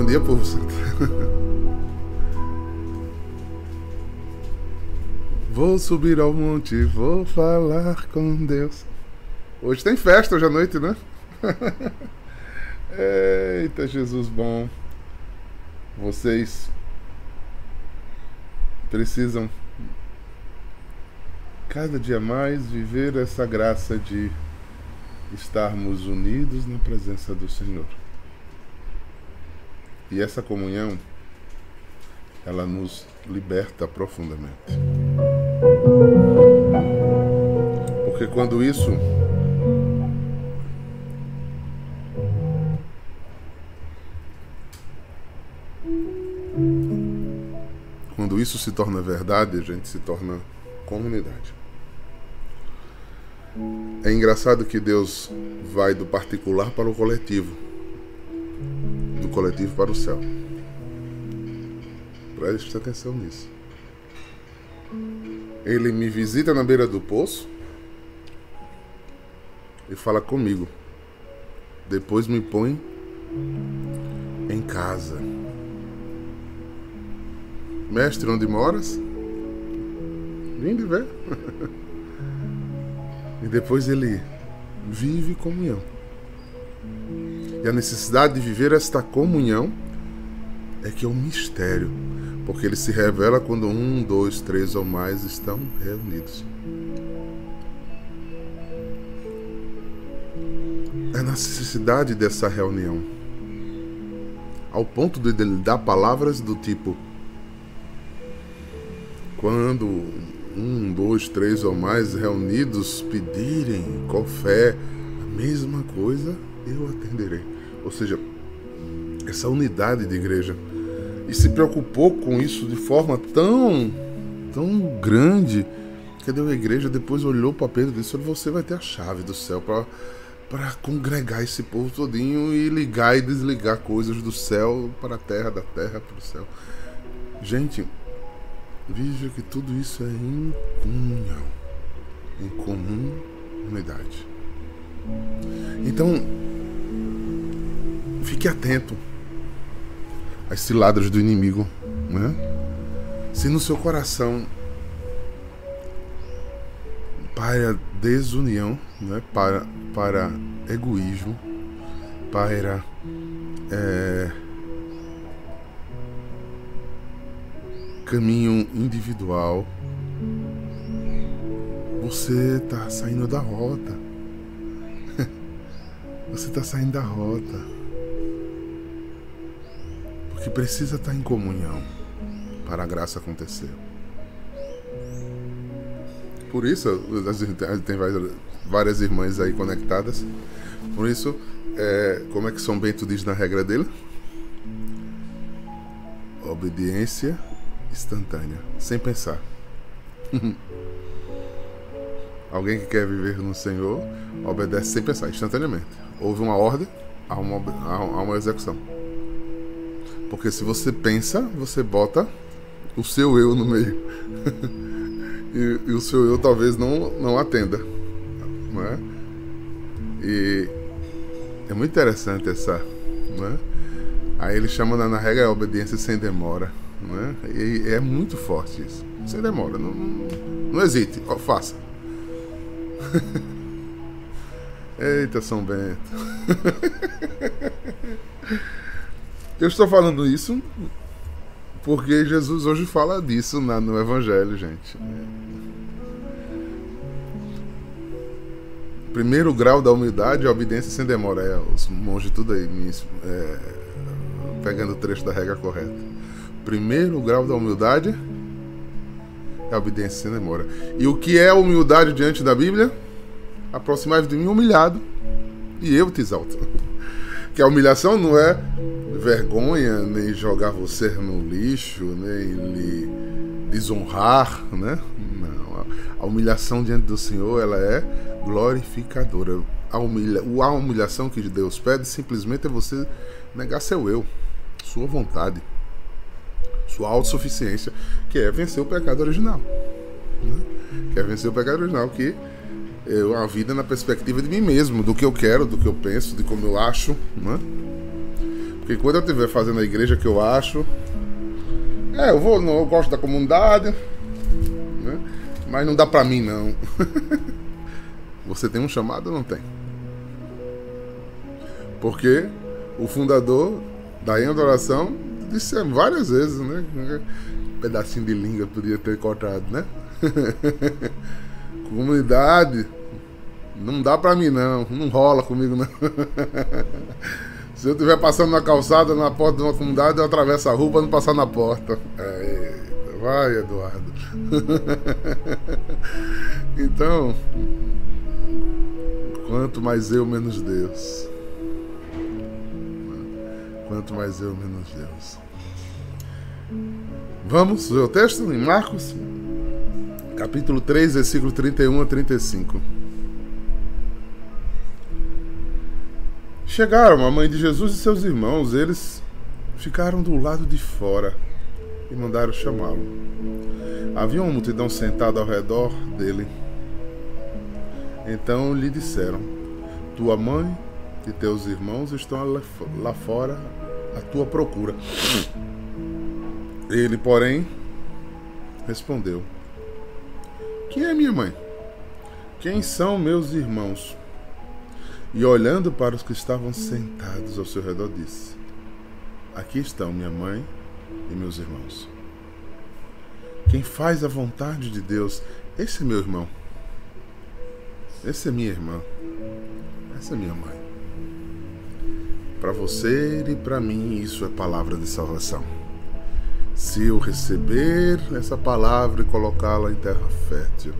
Bom dia, povo santo. Vou subir ao monte, vou falar com Deus. Hoje tem festa hoje à noite, né? Eita, Jesus bom. Vocês precisam cada dia mais viver essa graça de estarmos unidos na presença do Senhor. E essa comunhão, ela nos liberta profundamente. Porque quando isso quando isso se torna verdade, a gente se torna comunidade. É engraçado que Deus vai do particular para o coletivo coletivo para o céu. Preste atenção nisso. Ele me visita na beira do poço e fala comigo. Depois me põe em casa. Mestre, onde moras? Vinde ver. e depois ele vive comunhão. E a necessidade de viver esta comunhão é que é um mistério, porque ele se revela quando um, dois, três ou mais estão reunidos. É a necessidade dessa reunião, ao ponto de ele dar palavras do tipo: quando um, dois, três ou mais reunidos pedirem com fé a mesma coisa, eu atenderei. Ou seja, essa unidade de igreja. E se preocupou com isso de forma tão, tão grande que deu a igreja depois olhou para Pedro e disse: Você vai ter a chave do céu para para congregar esse povo todinho e ligar e desligar coisas do céu para a terra, da terra para o céu. Gente, veja que tudo isso é em comunhão, em comum unidade. Então, fique atento às ciladas do inimigo, né? Se no seu coração para desunião, né? para, para egoísmo, para é, caminho individual, você está saindo da rota. Você está saindo da rota que precisa estar em comunhão para a graça acontecer. Por isso, tem várias irmãs aí conectadas. Por isso, é, como é que São Bento diz na regra dele? Obediência instantânea, sem pensar. Alguém que quer viver no Senhor obedece sem pensar, instantaneamente. Houve uma ordem, há uma, há uma execução. Porque se você pensa, você bota o seu eu no meio. e, e, o seu eu talvez não, não atenda. Não é? E é muito interessante essa. Não é? Aí ele chama na, na regra a obediência sem demora. Não é? E é muito forte isso. Sem demora. Não, não, não hesite, faça. Eita, São Bento. Eu estou falando isso porque Jesus hoje fala disso na, no Evangelho, gente. Primeiro grau da humildade é a obediência sem demora. É, os monges tudo aí, me, é, pegando o trecho da regra correta. Primeiro grau da humildade é a obediência sem demora. E o que é humildade diante da Bíblia? Aproximar de mim humilhado e eu te exalto. Que a humilhação não é vergonha, nem jogar você no lixo, nem lhe desonrar, né? Não, a humilhação diante do Senhor, ela é glorificadora. A, humilha, a humilhação que Deus pede simplesmente é você negar seu eu, sua vontade, sua autossuficiência, que é vencer o pecado original. Né? Que é vencer o pecado original, que é a vida na perspectiva de mim mesmo, do que eu quero, do que eu penso, de como eu acho, né? Porque quando eu estiver fazendo a igreja que eu acho. É, eu vou, eu gosto da comunidade. Né? Mas não dá pra mim não. Você tem um chamado ou não tem? Porque o fundador da Em Adoração disse várias vezes, né? Um pedacinho de língua podia ter cortado, né? Comunidade, não dá pra mim não, não rola comigo não. Se eu estiver passando na calçada, na porta de uma comunidade, eu atravesso a rua para não passar na porta. Eita, vai, Eduardo. então, quanto mais eu, menos Deus. Quanto mais eu, menos Deus. Vamos ver o texto em Marcos, capítulo 3, versículo 31 a 35. Chegaram a mãe de Jesus e seus irmãos, eles ficaram do lado de fora e mandaram chamá-lo. Havia uma multidão sentada ao redor dele. Então lhe disseram: Tua mãe e teus irmãos estão lá fora à tua procura. Ele, porém, respondeu: Quem é minha mãe? Quem são meus irmãos? E olhando para os que estavam sentados ao seu redor, disse: Aqui estão minha mãe e meus irmãos. Quem faz a vontade de Deus, esse é meu irmão. Esse é minha irmã. Essa é minha mãe. Para você e para mim, isso é palavra de salvação. Se eu receber essa palavra e colocá-la em terra fértil,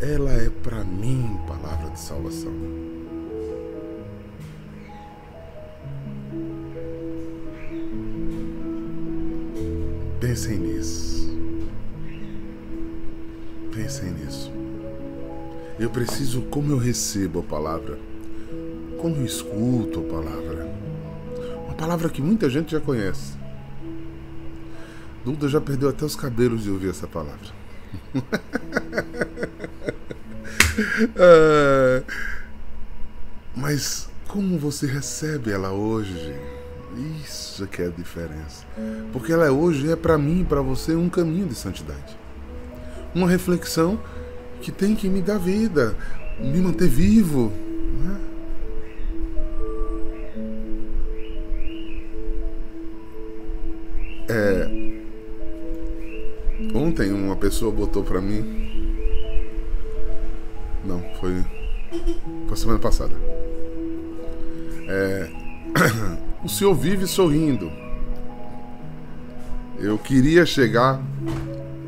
ela é para mim palavra de salvação. Pensem nisso. Pensem nisso. Eu preciso como eu recebo a palavra, como eu escuto a palavra. Uma palavra que muita gente já conhece. Duda já perdeu até os cabelos de ouvir essa palavra. Ah, mas como você recebe ela hoje? Isso que é a diferença. Porque ela é hoje é para mim e para você um caminho de santidade. Uma reflexão que tem que me dar vida, me manter vivo. Né? Ontem uma pessoa botou para mim. Não, foi. Foi semana passada. É, o senhor vive sorrindo. Eu queria chegar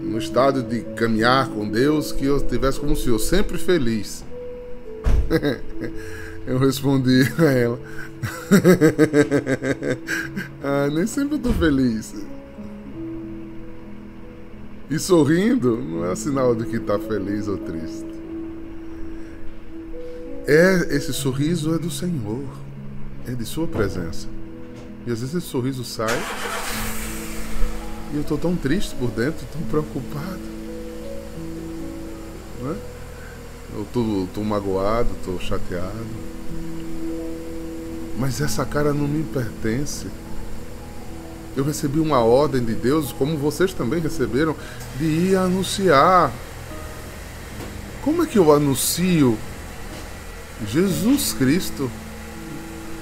no estado de caminhar com Deus que eu estivesse como o senhor, sempre feliz. eu respondi a ela. ah, nem sempre eu tô feliz. E sorrindo não é sinal de que está feliz ou triste. É esse sorriso é do Senhor, é de sua presença. E às vezes esse sorriso sai e eu tô tão triste por dentro, tão preocupado. Né? Eu tô, tô magoado, tô chateado. Mas essa cara não me pertence. Eu recebi uma ordem de Deus, como vocês também receberam, de ir anunciar. Como é que eu anuncio Jesus Cristo?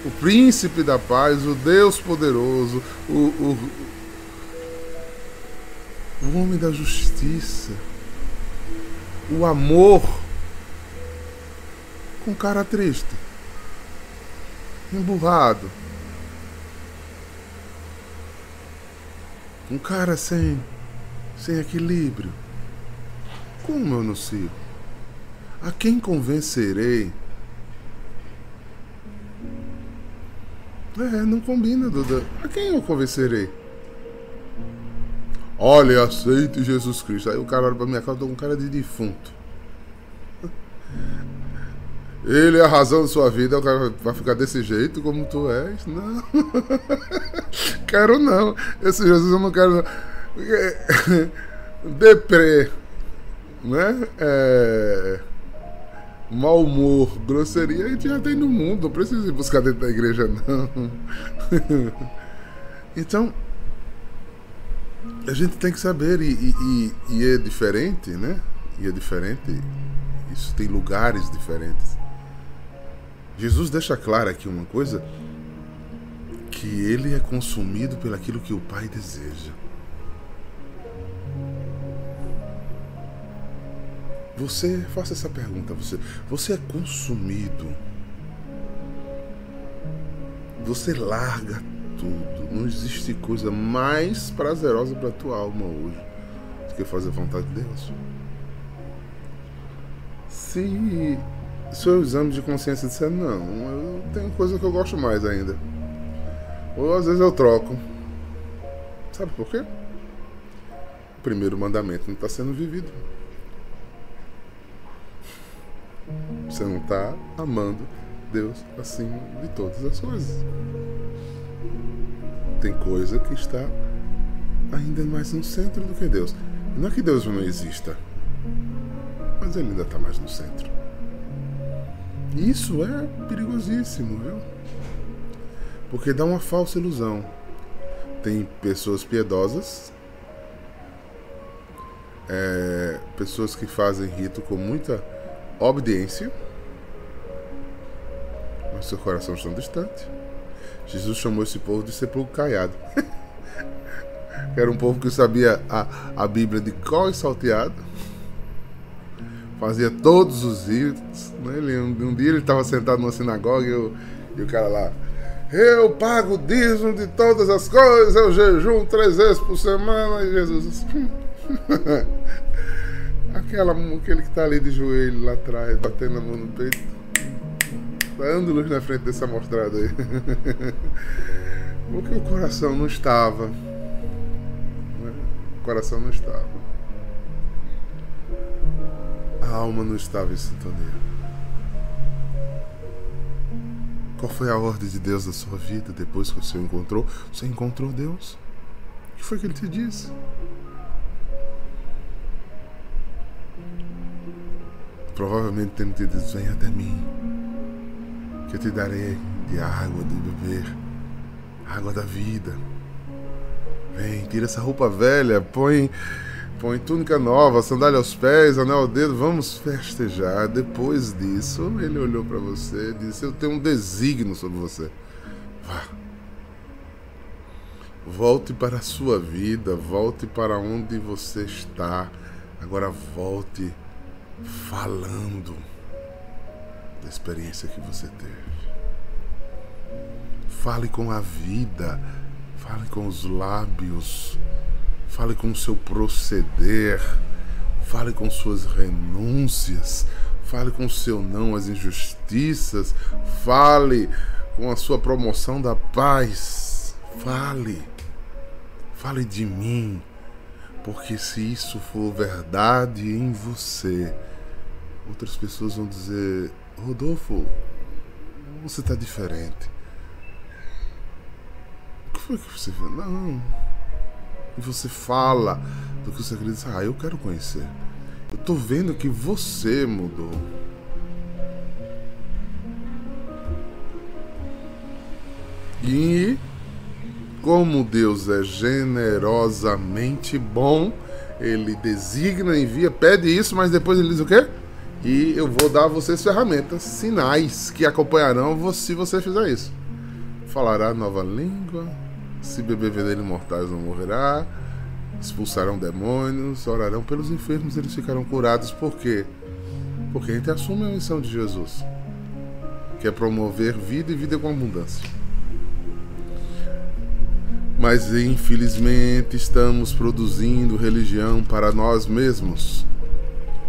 o príncipe da paz, o Deus poderoso, o, o, o homem da justiça, o amor, com cara triste, emburrado, um cara sem, sem equilíbrio. Como eu anuncio? A quem convencerei? É, não combina, Duda. A quem eu convencerei? Olha, aceite Jesus Cristo. Aí o cara olha pra minha cara, eu tô com cara de defunto. Ele é a razão da sua vida, o cara vai ficar desse jeito como tu és? Não. quero não. Esse Jesus eu não quero não. Deprê. Né? É mau humor, grosseria, a gente já tem no mundo, não precisa ir buscar dentro da igreja, não. Então, a gente tem que saber, e, e, e, é diferente, né? E é diferente, isso tem lugares diferentes. Jesus deixa claro aqui uma coisa: que ele é consumido pelaquilo que o Pai deseja. Você, faça essa pergunta você. Você é consumido. Você larga tudo. Não existe coisa mais prazerosa para tua alma hoje do que fazer a vontade de Deus. Se seu exame de consciência disser não, eu tenho coisa que eu gosto mais ainda. Ou às vezes eu troco. Sabe por quê? O primeiro mandamento não está sendo vivido. Você não está amando Deus acima de todas as coisas. Tem coisa que está ainda mais no centro do que Deus. Não é que Deus não exista, mas ele ainda está mais no centro. Isso é perigosíssimo, viu? Porque dá uma falsa ilusão. Tem pessoas piedosas, é, pessoas que fazem rito com muita obediência, mas seu coração está distante. Jesus chamou esse povo de sepulcro caiado. Era um povo que sabia a, a Bíblia de cor e salteado. Fazia todos os ritos. Né? Ele, um, um, dia ele estava sentado numa sinagoga e, eu, e o cara lá. Eu pago o dízimo de todas as coisas, eu jejum três vezes por semana. E Jesus. Aquela, aquele que está ali de joelho lá atrás, batendo a mão no peito. Dando luz na frente dessa mostrada aí. Porque o coração não estava. Né? O coração não estava. A alma não estava em sintonia. Qual foi a ordem de Deus na sua vida depois que você encontrou? Você encontrou Deus? O que foi que ele te disse? Provavelmente tem te dito: Vem até mim, que eu te darei de água de beber, água da vida. Vem, tira essa roupa velha, põe, põe túnica nova, sandália aos pés, anel ao dedo, vamos festejar. Depois disso, ele olhou para você e disse: Eu tenho um desígnio sobre você. Vá. Volte para a sua vida, volte para onde você está. Agora volte falando da experiência que você teve. Fale com a vida, fale com os lábios, fale com o seu proceder, fale com suas renúncias, fale com o seu não às injustiças, fale com a sua promoção da paz. Fale, fale de mim, porque se isso for verdade em você, outras pessoas vão dizer: Rodolfo, você está diferente. O que foi que você fez? Não. E você fala do que você acredita. Ah, eu quero conhecer. Eu tô vendo que você mudou. E como Deus é generosamente bom, ele designa, envia, pede isso, mas depois ele diz o quê? E eu vou dar a vocês ferramentas, sinais que acompanharão se você fizer isso. Falará nova língua, se beber veneno mortais não morrerá, expulsarão demônios, orarão pelos enfermos, eles ficarão curados. Por quê? Porque a gente assume a missão de Jesus, que é promover vida e vida com abundância. Mas infelizmente estamos produzindo religião para nós mesmos,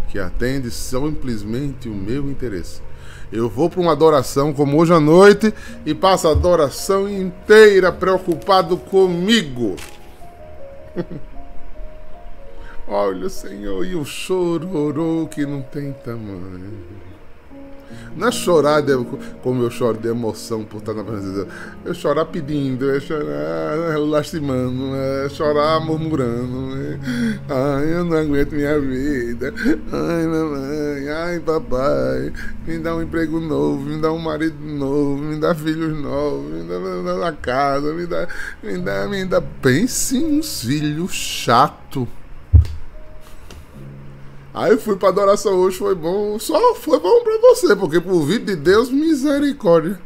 que atende simplesmente o meu interesse. Eu vou para uma adoração como hoje à noite e passo a adoração inteira preocupado comigo. Olha, Senhor, e o chororô que não tem tamanho. Não é chorar de, como eu choro de emoção por estar na presença de Deus. É chorar pedindo, é chorar lastimando, é chorar murmurando. É, ai, eu não aguento minha vida. Ai, mamãe, ai, papai. Me dá um emprego novo, me dá um marido novo, me dá filhos novos, me dá, me dá uma casa, me dá, me dá, me dá. Pense em uns filhos chato. Aí fui pra adoração hoje, foi bom. Só foi bom pra você, porque por vida de Deus, misericórdia.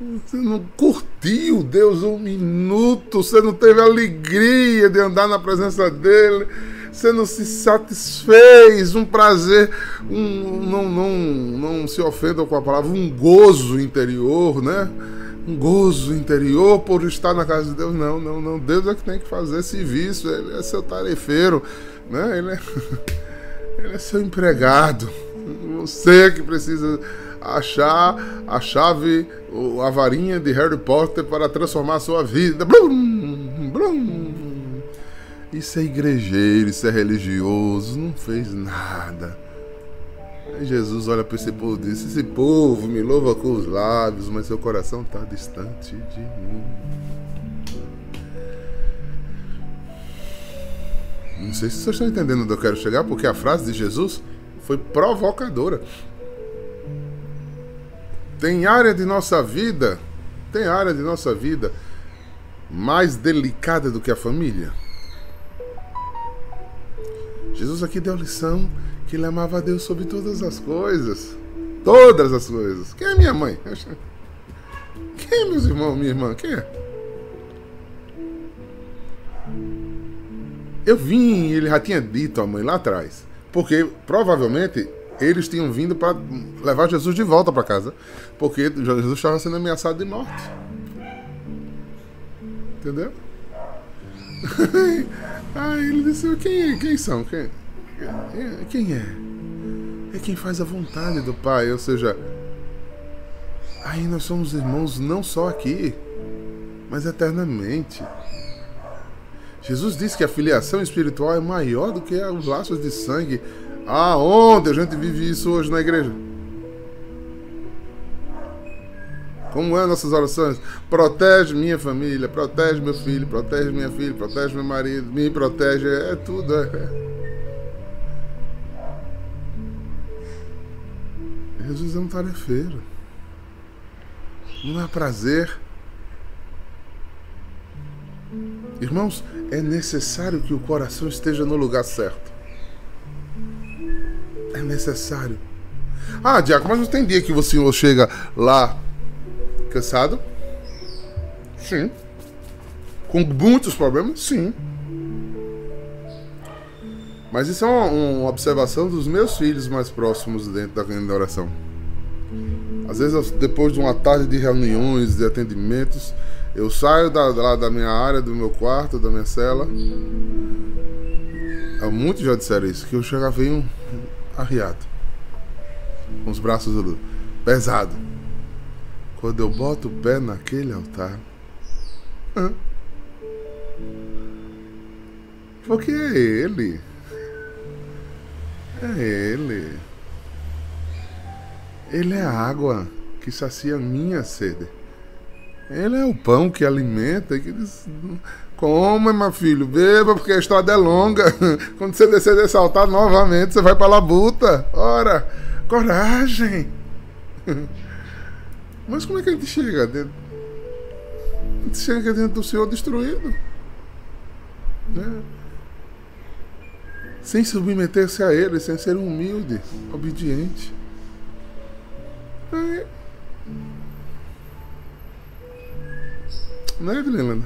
Você não curtiu Deus um minuto, você não teve alegria de andar na presença dele, você não se satisfez, um prazer, um, não, não, não se ofenda com a palavra, um gozo interior, né? Um gozo interior por estar na casa de Deus. Não, não, não. Deus é que tem que fazer serviço, ele é seu tarefeiro. Né? Ele, é, ele é seu empregado. Você que precisa achar a chave, a varinha de Harry Potter para transformar a sua vida. Blum, blum. Isso é igrejeiro, isso é religioso, não fez nada. Aí Jesus olha para esse povo e diz: Esse povo me louva com os lábios, mas seu coração está distante de mim. Não sei se vocês estão entendendo onde eu quero chegar, porque a frase de Jesus foi provocadora. Tem área de nossa vida, tem área de nossa vida mais delicada do que a família. Jesus aqui deu lição que ele amava a Deus sobre todas as coisas. Todas as coisas. Quem é minha mãe? Quem é meus irmãos, minha irmã? Quem é? Eu vim, ele já tinha dito à mãe lá atrás. Porque provavelmente eles tinham vindo para levar Jesus de volta para casa. Porque Jesus estava sendo ameaçado de morte. Entendeu? Aí ele disse: quem, quem são? Quem, quem é? É quem faz a vontade do Pai. Ou seja, aí nós somos irmãos não só aqui, mas eternamente. Jesus disse que a filiação espiritual é maior do que os laços de sangue. Aonde a gente vive isso hoje na igreja? Como é nossas orações? Protege minha família, protege meu filho, protege minha filha, protege meu marido, me protege, é tudo. É. Jesus é um tarefeiro. Não é prazer Irmãos, é necessário que o coração esteja no lugar certo. É necessário. Ah, Diaco, mas não tem dia que o senhor chega lá cansado? Sim. Com muitos problemas? Sim. Mas isso é uma, uma, observação dos meus filhos mais próximos dentro da oração. Às vezes, depois de uma tarde de reuniões, de atendimentos, eu saio da, da, da minha área, do meu quarto, da minha cela. Muitos já disseram isso, que eu chegava venho arriado. Com os braços pesados. Quando eu boto o pé naquele altar. Porque ele. É ele. Ele é a água que sacia minha sede. Ele é o pão que alimenta. Que diz, Coma, meu filho, beba, porque a estrada é longa. Quando você descer desse altar novamente, você vai para a labuta. Ora, coragem. Mas como é que a gente chega? A gente chega dentro do Senhor destruído. Né? Sem submeter-se a Ele, sem ser humilde, obediente. Aí, Né, Evelina?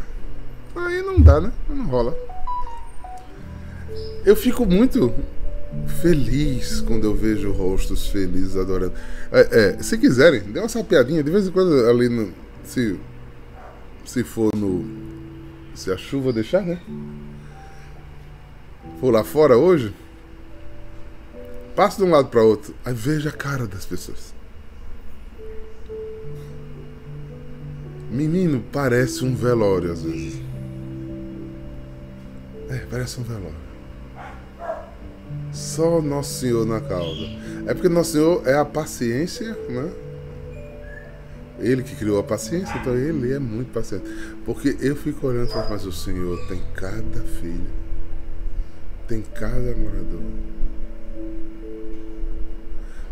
Aí não dá, né? Não rola. Eu fico muito feliz quando eu vejo rostos felizes adorando. É, é, se quiserem, dê uma sapiadinha de vez em quando ali no. Se, se for no. Se a chuva deixar, né? For lá fora hoje. Passe de um lado para outro. Aí veja a cara das pessoas. Menino, parece um velório às vezes. É, parece um velório. Só Nosso Senhor na causa. É porque Nosso Senhor é a paciência, né? Ele que criou a paciência, então ele é muito paciente. Porque eu fico olhando e falo, mas o Senhor tem cada filho, tem cada morador.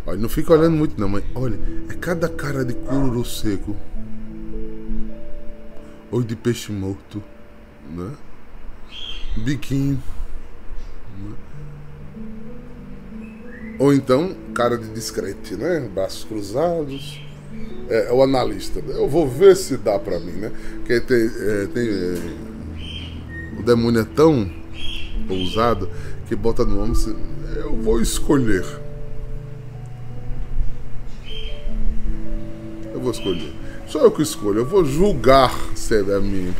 Olha, não fica olhando muito não, mas olha, é cada cara de cururu seco. Ou de peixe morto, né? Biquinho. Né? Ou então, cara de discrete, né? Braços cruzados. É, é o analista. Eu vou ver se dá pra mim, né? Porque tem, é, tem é, o demônio é tão ousado que bota no homem. Eu vou escolher. Eu vou escolher. Só eu que escolho. Eu vou julgar se é minha.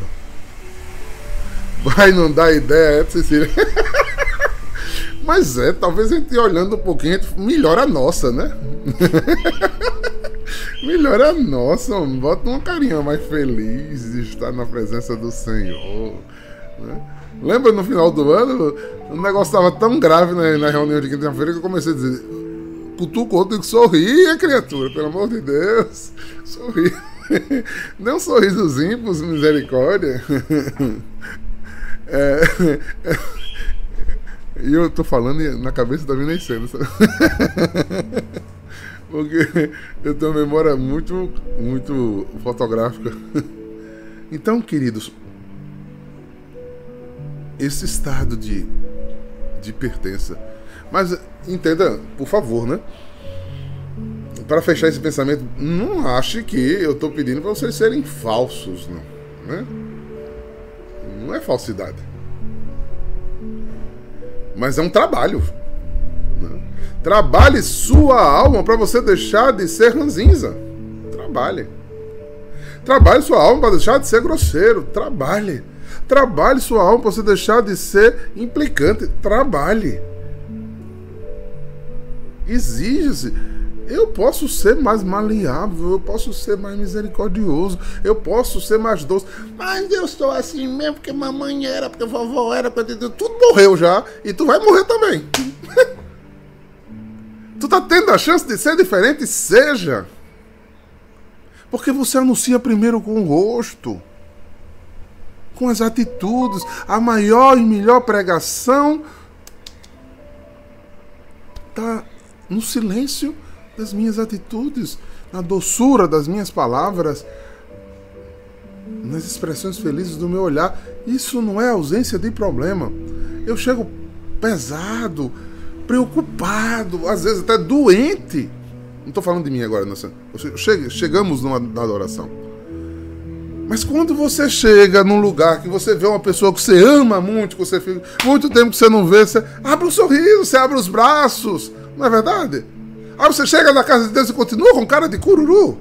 Vai não dar ideia, é, Cecília? Mas é, talvez a gente olhando um pouquinho, melhora a nossa, né? melhora a nossa, bota uma carinha mais feliz de estar na presença do Senhor. Né? Lembra no final do ano, o negócio estava tão grave na, na reunião de quinta-feira que eu comecei a dizer: cutuca o outro que sorria, criatura, pelo amor de Deus, sorri. Dê um sorrisozinho, por misericórdia. É, e eu tô falando na cabeça vindo as cenas. Porque eu tenho uma memória muito, muito fotográfica. Então, queridos, esse estado de, de pertença. Mas entenda, por favor, né? Para fechar esse pensamento, não ache que eu estou pedindo para vocês serem falsos, não. Né? Não é falsidade. Mas é um trabalho. Né? Trabalhe sua alma para você deixar de ser ranzinza. Trabalhe. Trabalhe sua alma para deixar de ser grosseiro. Trabalhe. Trabalhe sua alma para você deixar de ser implicante. Trabalhe. Exige-se eu posso ser mais maleável, eu posso ser mais misericordioso, eu posso ser mais doce. Mas eu sou assim mesmo porque mamãe era, porque vovó era, porque tudo morreu já e tu vai morrer também. tu tá tendo a chance de ser diferente, seja. Porque você anuncia primeiro com o rosto, com as atitudes. A maior e melhor pregação tá no silêncio das minhas atitudes, na doçura das minhas palavras, nas expressões felizes do meu olhar. Isso não é ausência de problema. Eu chego pesado, preocupado, às vezes até doente. Não estou falando de mim agora, nossa. Chegamos na adoração. Mas quando você chega num lugar que você vê uma pessoa que você ama muito, que você fica muito tempo que você não vê, você abre um sorriso, você abre os braços, não é verdade? Aí você chega na casa de Deus e continua com cara de cururu.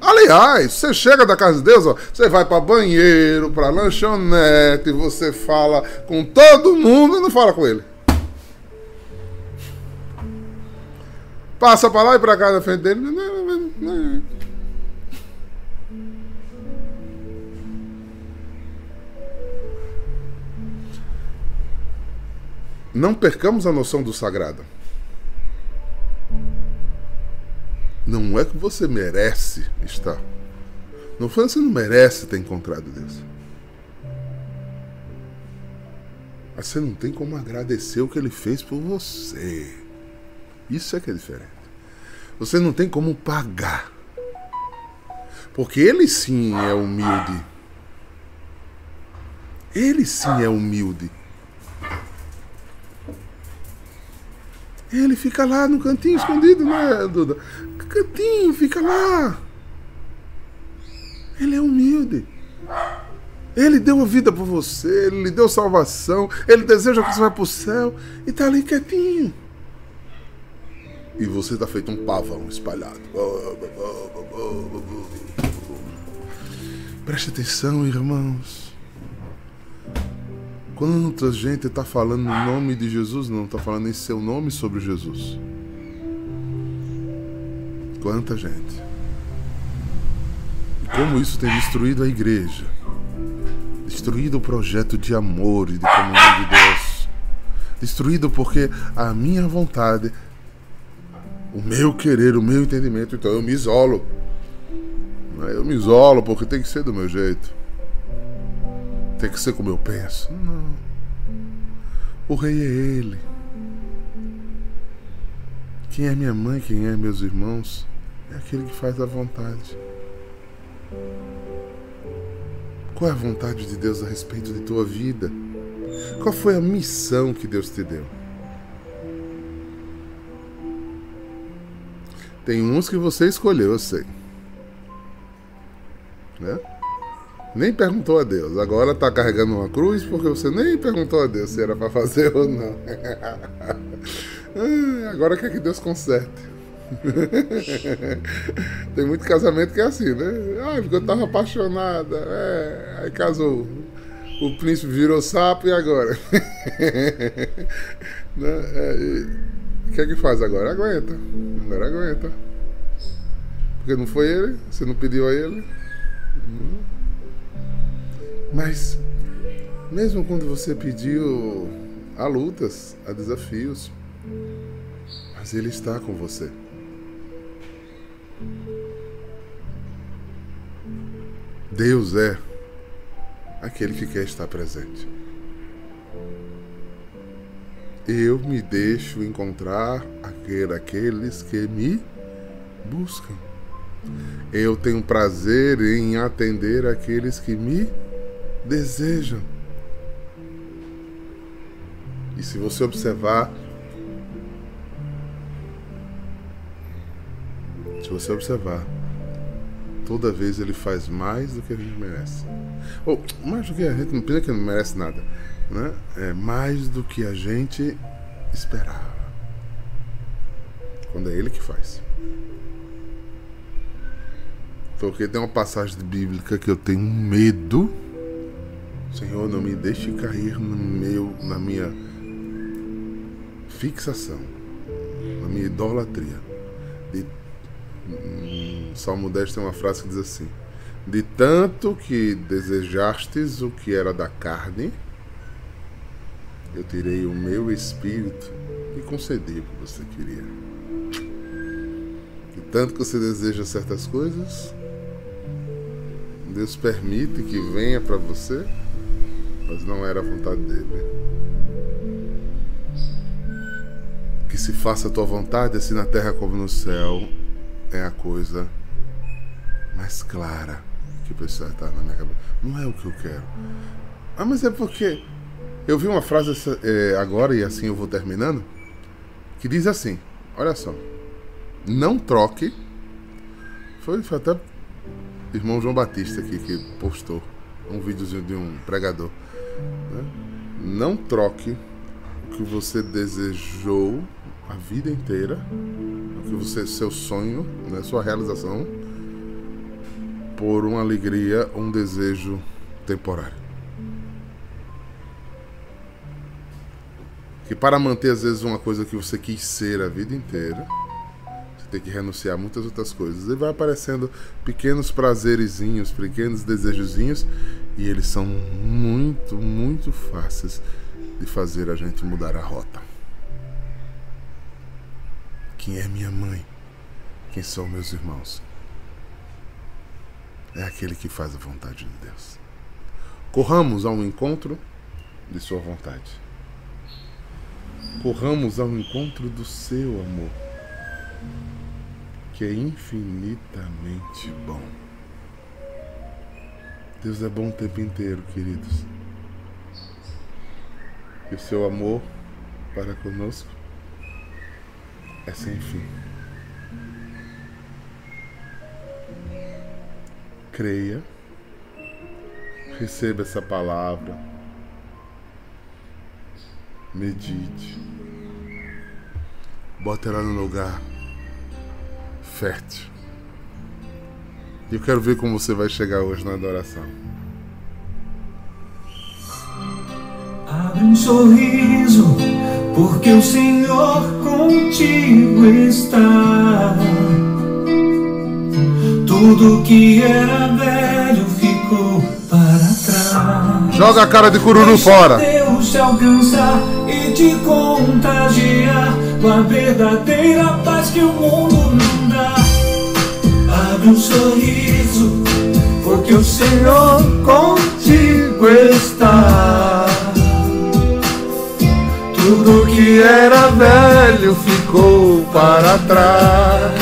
Aliás, você chega da casa de Deus, ó, você vai para banheiro, para lanchonete, você fala com todo mundo e não fala com ele. Passa para lá e para cá na frente dele. Percamos a noção do sagrado. Não é que você merece estar. Não foi você não merece ter encontrado Deus. Mas você não tem como agradecer o que ele fez por você. Isso é que é diferente. Você não tem como pagar. Porque ele sim é humilde. Ele sim é humilde. Ele fica lá no cantinho escondido, né, Duda? Cantinho, fica lá. Ele é humilde. Ele deu a vida por você, ele lhe deu salvação, ele deseja que você vá para o céu e está ali quietinho. E você está feito um pavão espalhado. Preste atenção, irmãos. Quanta gente está falando no nome de Jesus, não está falando em seu nome sobre Jesus. Quanta gente. E como isso tem destruído a igreja, destruído o projeto de amor e de comunhão de Deus, Destruído porque a minha vontade, o meu querer, o meu entendimento, então eu me isolo. Eu me isolo porque tem que ser do meu jeito. Tem que ser como eu penso. Não. O rei é ele. Quem é minha mãe, quem é meus irmãos, é aquele que faz a vontade. Qual é a vontade de Deus a respeito de tua vida? Qual foi a missão que Deus te deu? Tem uns que você escolheu, eu sei. Né? Nem perguntou a Deus. Agora tá carregando uma cruz porque você nem perguntou a Deus se era para fazer ou não. Agora quer que Deus conserte. Tem muito casamento que é assim, né? Ah, porque eu tava apaixonada. É, aí casou. O príncipe virou sapo e agora? né? é, o que é que faz agora? Aguenta. Agora aguenta. Porque não foi ele, você não pediu a ele. Mas, mesmo quando você pediu, há lutas, há desafios. Mas ele está com você. Deus é aquele que quer estar presente. Eu me deixo encontrar aqueles que me buscam. Eu tenho prazer em atender aqueles que me desejam. E se você observar, se você observar, toda vez ele faz mais do que a gente merece. Ou mais do que a gente não pensa que não merece nada, né? É mais do que a gente esperava. Quando é ele que faz. Porque tem uma passagem bíblica que eu tenho medo. Senhor, não me deixe cair no meu, na minha fixação, na minha idolatria de Salmo 10 tem uma frase que diz assim: De tanto que desejastes o que era da carne, eu tirei o meu espírito e concedi o que você queria. De tanto que você deseja certas coisas, Deus permite que venha para você, mas não era a vontade dele. Que se faça a tua vontade, assim na terra como no céu, é a coisa mais clara que precisa estar na minha cabeça. Não é o que eu quero. Ah, mas é porque eu vi uma frase é, agora e assim eu vou terminando que diz assim: Olha só, não troque. Foi, foi até irmão João Batista aqui que postou um videozinho de um pregador. Né? Não troque o que você desejou a vida inteira, o que você seu sonho, né, sua realização por uma alegria, um desejo temporário. Que para manter às vezes uma coisa que você quis ser a vida inteira, você tem que renunciar a muitas outras coisas. E vai aparecendo pequenos prazerezinhos, pequenos desejozinhos, e eles são muito, muito fáceis de fazer a gente mudar a rota. Quem é minha mãe? Quem são meus irmãos? é aquele que faz a vontade de Deus. Corramos ao encontro de Sua vontade. Corramos ao encontro do seu amor, que é infinitamente bom. Deus é bom o tempo inteiro, queridos. E o seu amor para conosco é sem fim. creia, receba essa palavra, medite, bota ela no lugar fértil. E eu quero ver como você vai chegar hoje na adoração. Abre um sorriso, porque o Senhor contigo está. Tudo que era velho ficou para trás. Joga a cara de cururu fora. Deus te alcançar e te contagiar com a verdadeira paz que o mundo. Um sorriso, porque o Senhor contigo está. Tudo que era velho ficou para trás.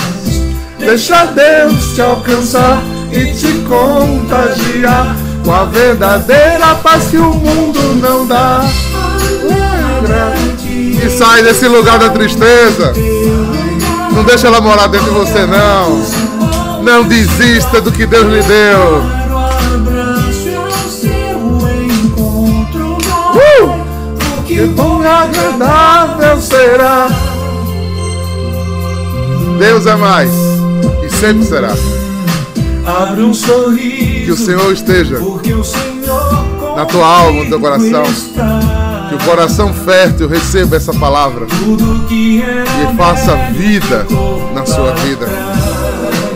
Deixa Deus te alcançar e te contagiar com a verdadeira paz que o mundo não dá. E sai desse lugar da tristeza. Não deixa ela morar dentro de você, não. Não desista do que Deus lhe deu. Uh! Que bom e agradável será. Deus é mais e sempre será. Abre um sorriso. Que o Senhor esteja na tua alma, no teu coração. Que o coração fértil receba essa palavra e faça vida na sua vida.